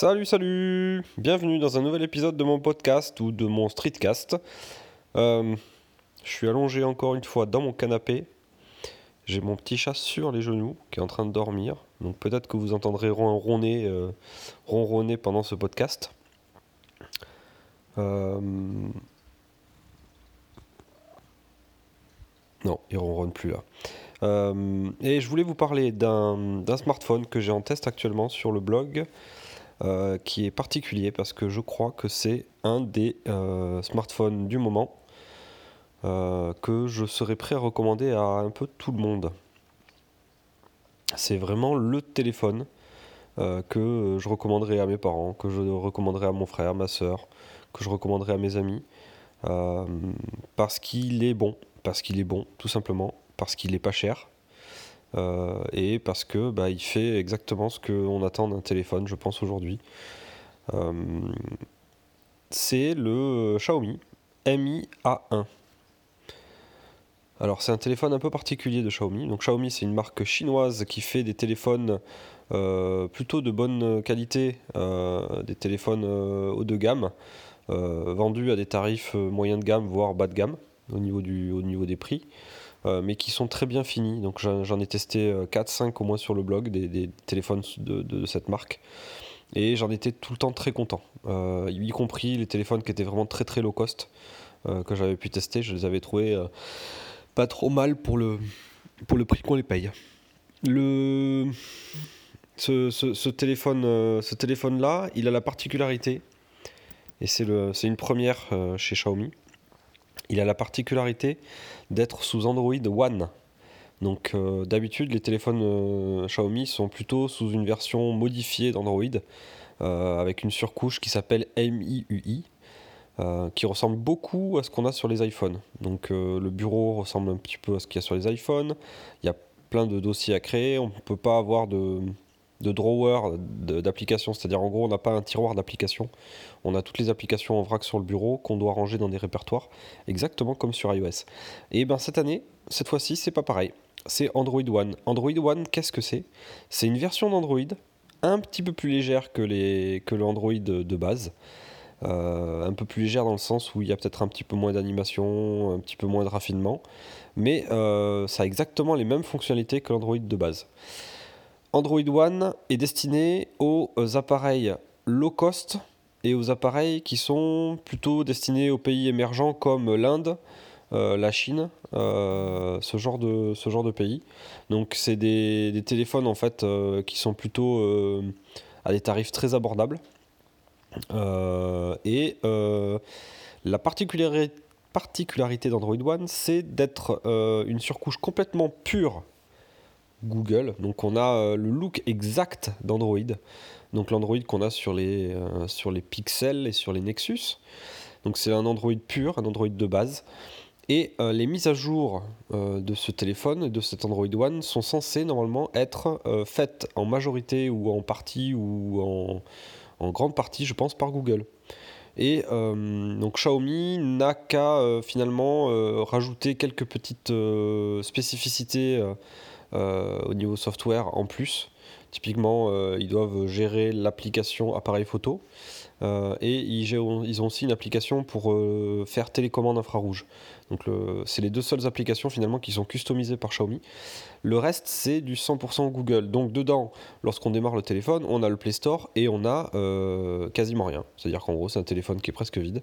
Salut, salut Bienvenue dans un nouvel épisode de mon podcast ou de mon streetcast. Euh, je suis allongé encore une fois dans mon canapé. J'ai mon petit chat sur les genoux qui est en train de dormir. Donc peut-être que vous entendrez ronronner, euh, ronronner pendant ce podcast. Euh, non, il ronronne plus là. et je voulais vous parler d'un smartphone que j'ai en test actuellement sur le blog. Euh, qui est particulier parce que je crois que c'est un des euh, smartphones du moment euh, que je serais prêt à recommander à un peu tout le monde. C'est vraiment le téléphone que je recommanderais à mes parents, que je recommanderais à mon frère, ma soeur, que je recommanderais à mes amis, parce qu'il est bon, parce qu'il est bon, tout simplement, parce qu'il est pas cher, et parce que bah, il fait exactement ce qu'on attend d'un téléphone, je pense aujourd'hui. Euh, c'est le Xiaomi Mi A1. Alors c'est un téléphone un peu particulier de Xiaomi. Donc Xiaomi c'est une marque chinoise qui fait des téléphones euh, plutôt de bonne qualité, des téléphones haut de gamme, vendus à des tarifs moyen de gamme voire bas de gamme au niveau, du, au niveau des prix. Euh, mais qui sont très bien finis. Donc j'en ai testé 4-5 euh, au moins sur le blog, des, téléphones de, cette marque. Et j'en étais tout le temps très content, euh, y compris les téléphones qui étaient vraiment très très low cost, que j'avais pu tester, je les avais trouvés pas trop mal pour le, pour le prix qu'on les paye. Le, ce, ce, téléphone, ce téléphone-là, il a la particularité, et c'est une première chez Xiaomi, il a la particularité d'être sous Android One. Donc euh, d'habitude les téléphones euh, Xiaomi sont plutôt sous une version modifiée d'Android euh, avec une surcouche qui s'appelle MIUI qui ressemble beaucoup à ce qu'on a sur les iPhones. Donc le bureau ressemble un petit peu à ce qu'il y a sur les iPhones. Il y a plein de dossiers à créer. On ne peut pas avoir de, de drawer d'applications, c'est-à-dire en gros on n'a pas un tiroir d'applications, on a toutes les applications en vrac sur le bureau qu'on doit ranger dans des répertoires, exactement comme sur iOS. Et ben cette année, cette fois-ci, c'est pas pareil. C'est Android One. Android One, qu'est-ce que c'est? C'est une version d'Android un petit peu plus légère que, les, que l'Android de, base. Euh, un peu plus légère dans le sens où il y a peut-être un petit peu moins d'animation, un petit peu moins de raffinement, mais euh, ça a exactement les mêmes fonctionnalités que l'Android de base. Android One est destiné aux appareils low cost et aux appareils qui sont plutôt destinés aux pays émergents comme l'Inde, euh, la Chine, euh, ce, genre de, ce genre de pays. Donc c'est des, téléphones en fait euh, qui sont plutôt à des tarifs très abordables. et la particularité d'Android One, c'est d'être une surcouche complètement pure Google. Donc on a euh, le look exact d'Android. Donc l'Android qu'on a sur les, euh, sur Pixels et sur les Nexus. Donc c'est un Android pur, un Android de base. Et euh, les mises à jour de ce téléphone, de cet Android One, sont censées normalement être faites en majorité ou en partie ou en, en, grande partie, je pense, par Google. Et donc Xiaomi n'a qu'à finalement rajouter quelques petites spécificités au niveau software en plus. Typiquement, euh, ils doivent gérer l'application appareil photo euh, et ils, ont aussi une application pour faire télécommande infrarouge. Donc c'est les deux seules applications finalement qui sont customisées par Xiaomi. Le reste c'est du 100% Google. Donc dedans, lorsqu'on démarre le téléphone, on a le Play Store et on a euh, quasiment rien. C'est-à-dire qu'en gros c'est un téléphone qui est presque vide.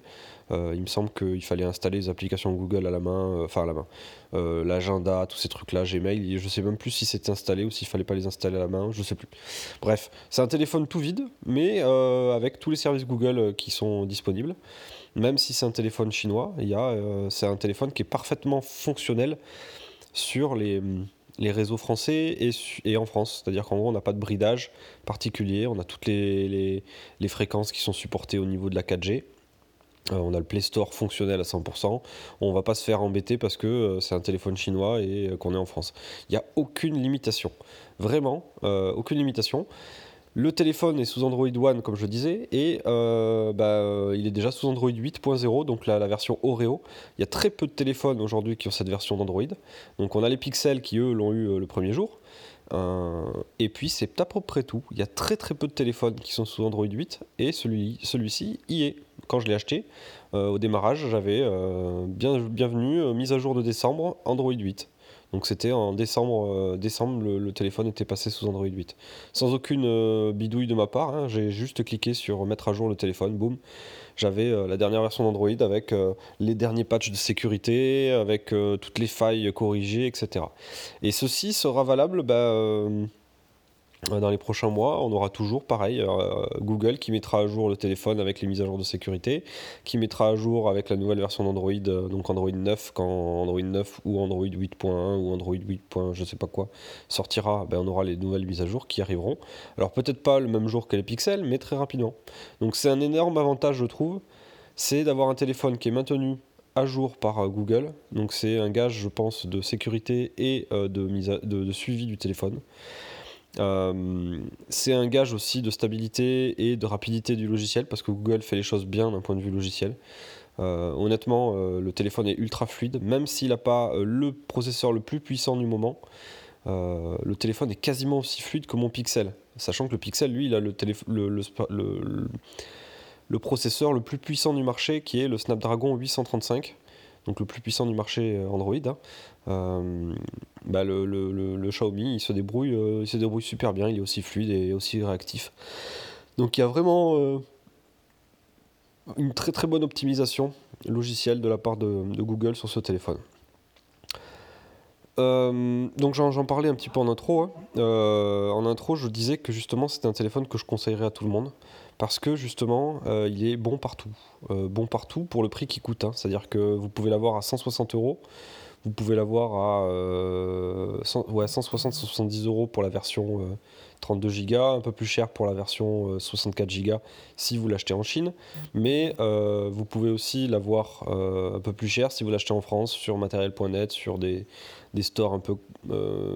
Euh, il me semble qu'il fallait installer les applications Google à la main, euh, enfin à la main, l'agenda, tous ces trucs-là, Gmail. Je sais même plus si c'était installé ou s'il fallait pas les installer à la main, je sais plus. Bref, c'est un téléphone tout vide, mais avec tous les services Google qui sont disponibles même si c'est un téléphone chinois, il euh, c'est un téléphone qui est parfaitement fonctionnel sur les, réseaux français et, en France. C'est-à-dire qu'en gros, on n'a pas de bridage particulier, on a toutes les, fréquences qui sont supportées au niveau de la 4G. Euh, on a le Play Store fonctionnel à 100%. On va pas se faire embêter parce que euh, c'est un téléphone chinois et qu'on est en France. Il n'y a aucune limitation. Vraiment, aucune limitation. Le téléphone est sous Android One, comme je disais, et euh, bah, il est déjà sous Android 8.0, donc la, version Oreo. Il y a très peu de téléphones aujourd'hui qui ont cette version d'Android. Donc on a les Pixels qui, eux, l'ont eu euh, le premier jour. et puis c'est à peu près tout. Il y a très très peu de téléphones qui sont sous Android 8 et celui, celui-ci y est. Quand je l'ai acheté, au démarrage, j'avais bien, bienvenue, mise à jour de décembre, Android 8. Donc c'était en décembre, euh, le, téléphone était passé sous Android 8. Sans aucune euh, bidouille de ma part, hein, j'ai juste cliqué sur mettre à jour le téléphone, boum. J'avais euh, la dernière version d'Android avec les derniers patchs de sécurité, avec toutes les failles corrigées, etc. Et ceci sera valable bah, dans les prochains mois, on aura toujours pareil euh, Google qui mettra à jour le téléphone avec les mises à jour de sécurité, qui mettra à jour avec la nouvelle version d'Android, euh, donc Android 9 quand Android 9 ou Android 8.1 ou Android 8. je sais pas quoi sortira, ben on aura les nouvelles mises à jour qui arriveront. Alors peut-être pas le même jour que les pixels, mais très rapidement. Donc c'est un énorme avantage je trouve, c'est d'avoir un téléphone qui est maintenu à jour par Google. Donc c'est un gage je pense de sécurité et de, mise de suivi du téléphone. Euh, c'est un gage aussi de stabilité et de rapidité du logiciel parce que Google fait les choses bien d'un point de vue logiciel. Euh, honnêtement, euh, le téléphone est ultra fluide, même s'il n'a pas le processeur le plus puissant du moment. le téléphone est quasiment aussi fluide que mon Pixel, sachant que le Pixel, lui, il a le, processeur le plus puissant du marché qui est le Snapdragon 835 donc le plus puissant du marché Android. Hein. Euh, bah le, le, Xiaomi il se débrouille euh, il super bien il est aussi fluide et aussi réactif donc il y a vraiment euh, une très bonne optimisation logicielle de la part de, Google sur ce téléphone donc j'en parlais un petit peu en intro. Hein. en intro, je disais que justement c'était un téléphone que je conseillerais à tout le monde parce que justement il est bon partout. bon partout pour le prix qu'il coûte. Hein. C'est-à-dire que vous pouvez l'avoir à 160 euros. Vous pouvez l'avoir à euh, 160-170 euros pour la version 32 euh, Go, un peu plus cher pour la version 64 euh, Go si vous l'achetez en Chine. Mais euh, vous pouvez aussi l'avoir un peu plus cher si vous l'achetez en France sur matériel.net, sur des, des, stores un peu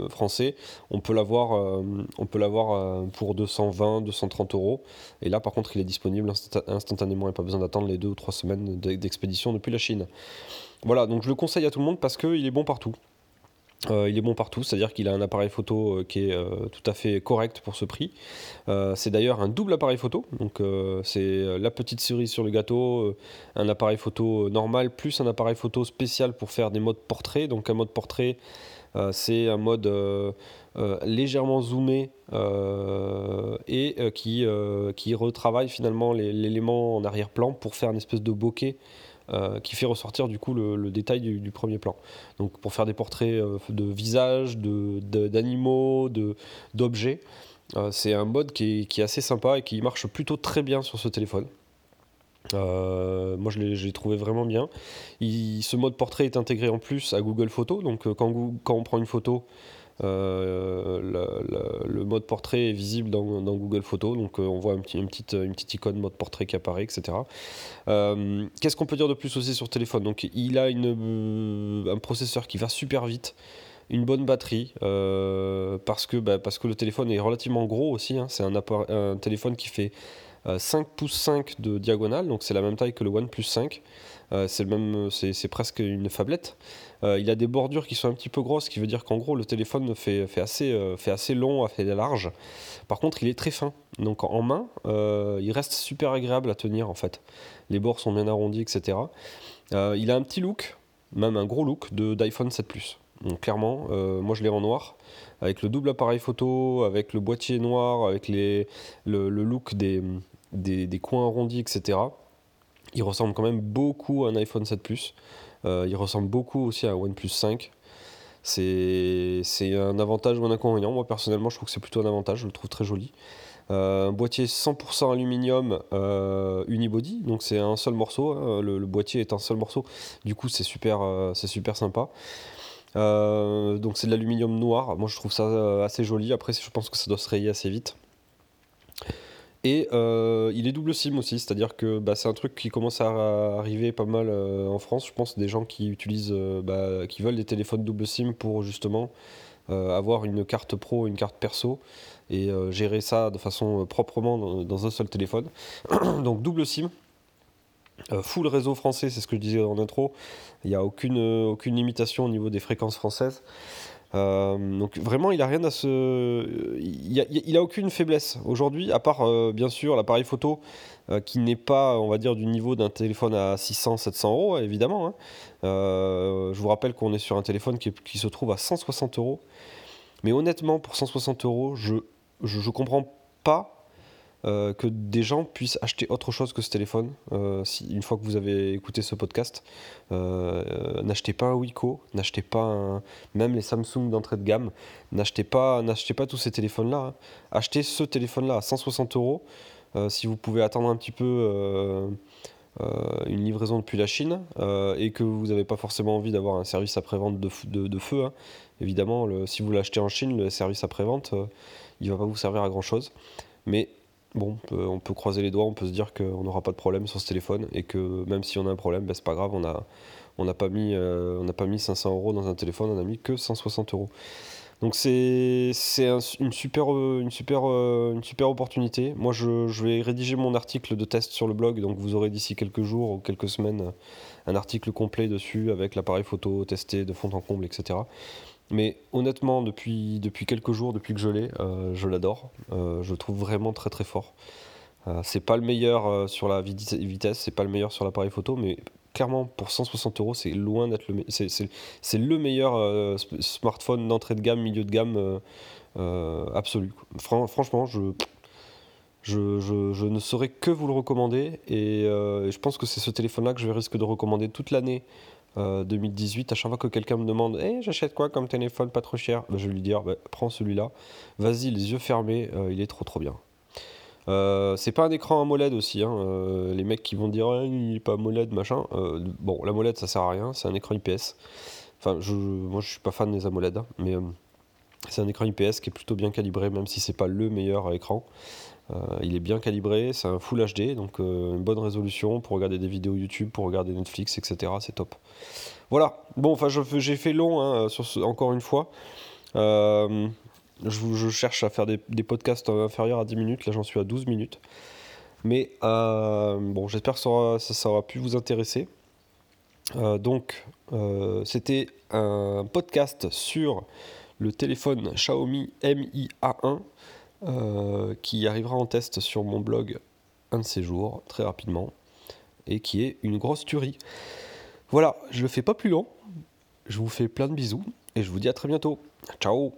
français. On peut l'avoir on peut l'avoir pour 220, 230 euros. Et là, par contre, il est disponible instantanément. Il n'y a pas besoin d'attendre les deux ou trois semaines d'expédition depuis la Chine. Voilà, donc je le conseille à tout le monde parce qu'il est bon partout. Euh, il est bon partout, c'est-à-dire qu'il a un appareil photo euh, qui est euh, tout à fait correct pour ce prix. c'est d'ailleurs un double appareil photo, donc c'est la petite cerise sur le gâteau, un appareil photo normal plus un appareil photo spécial pour faire des modes portrait. Donc un mode portrait, c'est un mode légèrement zoomé et qui, qui retravaille finalement l'élément en arrière-plan pour faire une espèce de bokeh euh, qui fait ressortir du coup le, détail du, premier plan. Donc pour faire des portraits euh, de visages, d'animaux, de, d'objets, euh, c'est un mode qui est, assez sympa et qui marche plutôt très bien sur ce téléphone. moi je l'ai trouvé vraiment bien. ce mode portrait est intégré en plus à Google Photos, donc quand on prend une photo, euh, le mode portrait est visible dans, Google Photos, donc euh, on voit une, petite, une icône mode portrait qui apparaît, etc. Euh, qu'est-ce qu'on peut dire de plus aussi sur téléphone? Donc il a un processeur qui va super vite une bonne batterie parce, que, bah, parce que le téléphone est relativement gros aussi. Hein. C'est un, un, téléphone qui fait 5 pouces 5 de diagonale, donc c'est la même taille que le OnePlus 5. c'est presque une fablette. Euh, il a des bordures qui sont un petit peu grosses, ce qui veut dire qu'en gros le téléphone fait, assez, euh, fait assez long, fait large. Par contre, il est très fin. Donc en main, euh, il reste super agréable à tenir en fait. Les bords sont bien arrondis, etc. il a un petit look, même un gros look d'iPhone 7 Plus. Donc clairement, moi je l'ai en noir, avec le double appareil photo, avec le boîtier noir, avec le, look des, des, des, coins arrondis, etc. Il ressemble quand même beaucoup à un iPhone 7 Plus. Euh, il ressemble beaucoup aussi à OnePlus 5. C'est un avantage ou un inconvénient. Moi personnellement, je trouve que c'est plutôt un avantage. Je le trouve très joli. Euh, un boîtier 100% aluminium euh, unibody, donc c'est un seul morceau. Hein. le, boîtier est un seul morceau. Du coup, c'est super, c'est super sympa. donc c'est de l'aluminium noir. Moi, je trouve ça assez joli. Après, je pense que ça doit se rayer assez vite. Et euh, il est double SIM aussi, c'est-à-dire que bah, c'est un truc qui commence à arriver pas mal euh, en France. Je pense des gens qui utilisent, euh, bah, qui veulent des téléphones double SIM pour justement avoir une carte pro, une carte perso et gérer ça de façon proprement dans, un seul téléphone. Donc double SIM. full réseau français, c'est ce que je disais en intro. Il n'y a aucune, aucune limitation au niveau des fréquences françaises. Donc vraiment, il a rien à se, il a, aucune faiblesse aujourd'hui, à part bien sûr l'appareil photo qui n'est pas, on va dire, du niveau d'un téléphone à 600-700 euros, évidemment. Hein. je vous rappelle qu'on est sur un téléphone qui, qui, se trouve à 160 euros. Mais honnêtement, pour 160 euros, je, je comprends pas euh, que des gens puissent acheter autre chose que ce téléphone. Euh, si, une fois que vous avez écouté ce podcast, euh, n'achetez pas un Wiko, n'achetez pas même les Samsung d'entrée de gamme, n'achetez pas, n'achetez pas tous ces téléphones-là. Hein. Achetez ce téléphone-là à 160 euros. Si vous pouvez attendre un petit peu une livraison depuis la Chine et que vous n'avez pas forcément envie d'avoir un service après-vente de, de, feu, hein. évidemment, si vous l'achetez en Chine, le service après-vente, il ne va pas vous servir à grand-chose. Mais bon, on peut, croiser les doigts, on peut se dire qu'on n'aura pas de problème sur ce téléphone et que même si on a un problème, ben, c'est pas grave, on n'a on pas, mis, euh, pas mis 500 euros dans un téléphone, on a mis que 160 euros. Donc c'est une, super, une, super, une super opportunité. Moi, je, je, vais rédiger mon article de test sur le blog, donc vous aurez d'ici quelques jours ou quelques semaines un article complet dessus avec l'appareil photo testé de fond en comble, etc. Mais honnêtement, depuis, depuis quelques jours, depuis que je l'ai, euh, je l'adore. Euh, je le trouve vraiment très très fort. Euh, c'est pas le meilleur sur la vitesse, c'est pas le meilleur sur l'appareil photo, mais clairement pour 160 euros, c'est loin d'être le, c'est, le meilleur smartphone d'entrée de gamme, milieu de gamme absolu. franchement, je, je, je, ne saurais que vous le recommander et je pense que c'est ce téléphone-là que je risque de recommander toute l'année 2018, euh, à chaque fois que quelqu'un me demande hey, j'achète quoi comme téléphone pas trop cher? Bah, Je vais lui dire bah, prends celui-là, vas-y, les yeux fermés, euh, il est trop trop bien. Euh, c'est pas un écran AMOLED aussi, hein, les mecs qui vont dire il est pas AMOLED machin. bon, l'AMOLED ça sert à rien, c'est un écran IPS. Enfin, je, moi je suis pas fan des AMOLED, hein, mais c'est un écran IPS qui est plutôt bien calibré, même si c'est pas le meilleur écran. Euh, il est bien calibré, c'est un Full HD, donc euh, une bonne résolution pour regarder des vidéos YouTube, pour regarder Netflix, etc. C'est top. Voilà, bon, enfin, j'ai fait long, hein, encore une fois. Euh, je, cherche à faire des, podcasts inférieurs à 10 minutes, là j'en suis à 12 minutes. Mais bon, j'espère que ça aura, pu vous intéresser. donc, c'était un podcast sur le téléphone Xiaomi Mi A1 euh, qui arrivera en test sur mon blog un de ces jours, très rapidement, et qui est une grosse tuerie. Voilà, je le fais pas plus long. Je vous fais plein de bisous et je vous dis à très bientôt. Ciao